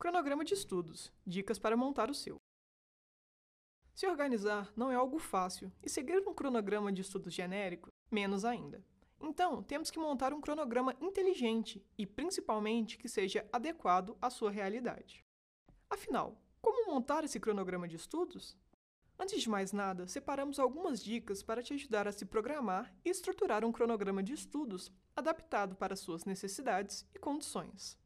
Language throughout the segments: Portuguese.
Cronograma de estudos dicas para montar o seu. Se organizar não é algo fácil, e seguir um cronograma de estudos genérico, menos ainda. Então, temos que montar um cronograma inteligente e, principalmente, que seja adequado à sua realidade. Afinal, como montar esse cronograma de estudos? Antes de mais nada, separamos algumas dicas para te ajudar a se programar e estruturar um cronograma de estudos adaptado para suas necessidades e condições.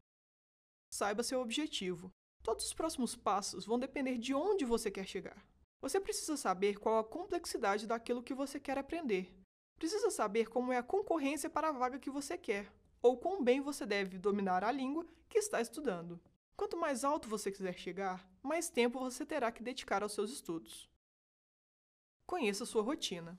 Saiba seu objetivo. Todos os próximos passos vão depender de onde você quer chegar. Você precisa saber qual a complexidade daquilo que você quer aprender. Precisa saber como é a concorrência para a vaga que você quer, ou quão bem você deve dominar a língua que está estudando. Quanto mais alto você quiser chegar, mais tempo você terá que dedicar aos seus estudos. Conheça sua rotina.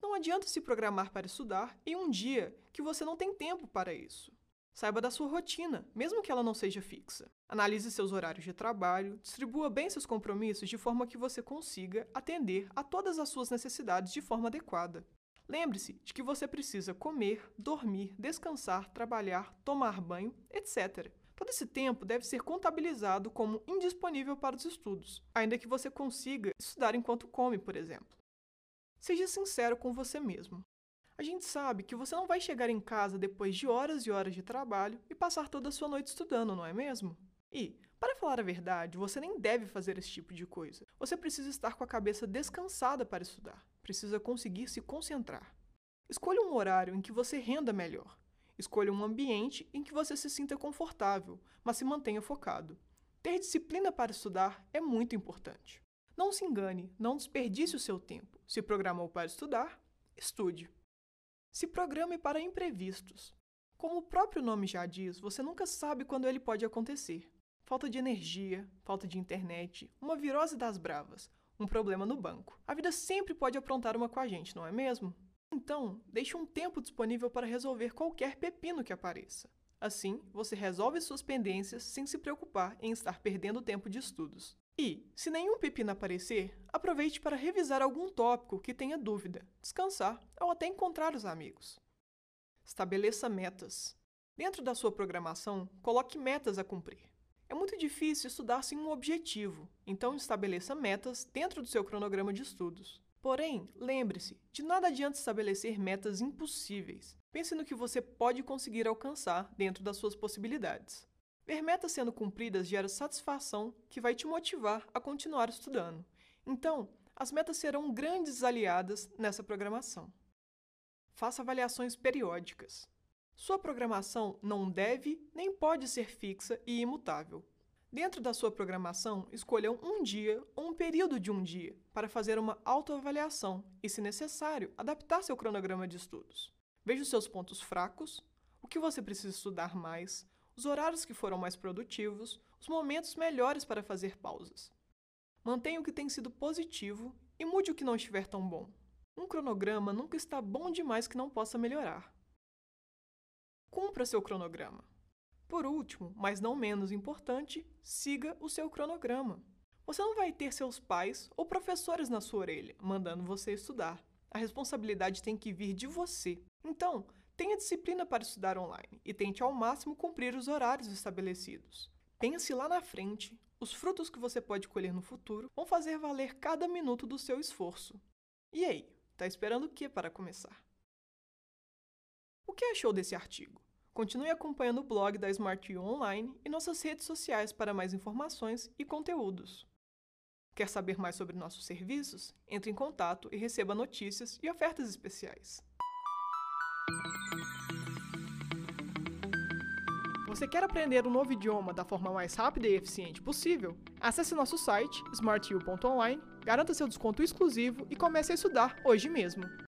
Não adianta se programar para estudar em um dia que você não tem tempo para isso. Saiba da sua rotina, mesmo que ela não seja fixa. Analise seus horários de trabalho, distribua bem seus compromissos de forma que você consiga atender a todas as suas necessidades de forma adequada. Lembre-se de que você precisa comer, dormir, descansar, trabalhar, tomar banho, etc. Todo esse tempo deve ser contabilizado como indisponível para os estudos, ainda que você consiga estudar enquanto come, por exemplo. Seja sincero com você mesmo. A gente sabe que você não vai chegar em casa depois de horas e horas de trabalho e passar toda a sua noite estudando, não é mesmo? E, para falar a verdade, você nem deve fazer esse tipo de coisa. Você precisa estar com a cabeça descansada para estudar. Precisa conseguir se concentrar. Escolha um horário em que você renda melhor. Escolha um ambiente em que você se sinta confortável, mas se mantenha focado. Ter disciplina para estudar é muito importante. Não se engane, não desperdice o seu tempo. Se programou para estudar, estude. Se programe para imprevistos. Como o próprio nome já diz, você nunca sabe quando ele pode acontecer. Falta de energia, falta de internet, uma virose das bravas, um problema no banco. A vida sempre pode aprontar uma com a gente, não é mesmo? Então, deixe um tempo disponível para resolver qualquer pepino que apareça. Assim, você resolve suas pendências sem se preocupar em estar perdendo tempo de estudos. E, se nenhum pepino aparecer, aproveite para revisar algum tópico que tenha dúvida, descansar ou até encontrar os amigos. Estabeleça metas. Dentro da sua programação, coloque metas a cumprir. É muito difícil estudar sem um objetivo, então estabeleça metas dentro do seu cronograma de estudos. Porém, lembre-se, de nada adianta estabelecer metas impossíveis. Pense no que você pode conseguir alcançar dentro das suas possibilidades. Ver metas sendo cumpridas gera satisfação que vai te motivar a continuar estudando. Então, as metas serão grandes aliadas nessa programação. Faça avaliações periódicas. Sua programação não deve nem pode ser fixa e imutável. Dentro da sua programação, escolha um dia ou um período de um dia para fazer uma autoavaliação e, se necessário, adaptar seu cronograma de estudos. Veja os seus pontos fracos, o que você precisa estudar mais, os horários que foram mais produtivos, os momentos melhores para fazer pausas. Mantenha o que tem sido positivo e mude o que não estiver tão bom. Um cronograma nunca está bom demais que não possa melhorar. Cumpra seu cronograma. Por último, mas não menos importante, siga o seu cronograma. Você não vai ter seus pais ou professores na sua orelha, mandando você estudar. A responsabilidade tem que vir de você. Então, tenha disciplina para estudar online e tente ao máximo cumprir os horários estabelecidos. Pense lá na frente, os frutos que você pode colher no futuro vão fazer valer cada minuto do seu esforço. E aí, tá esperando o que para começar? O que achou desse artigo? Continue acompanhando o blog da Smart U Online e nossas redes sociais para mais informações e conteúdos. Quer saber mais sobre nossos serviços? Entre em contato e receba notícias e ofertas especiais. Você quer aprender um novo idioma da forma mais rápida e eficiente possível? Acesse nosso site smartu.online, garanta seu desconto exclusivo e comece a estudar hoje mesmo.